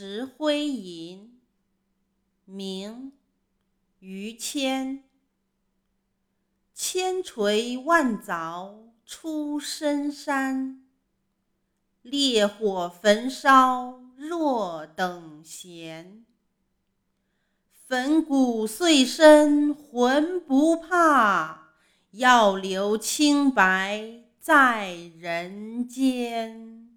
石灰吟明于谦。千锤万凿出深山烈火焚烧若等闲。粉骨碎身浑不怕要留清白在人间。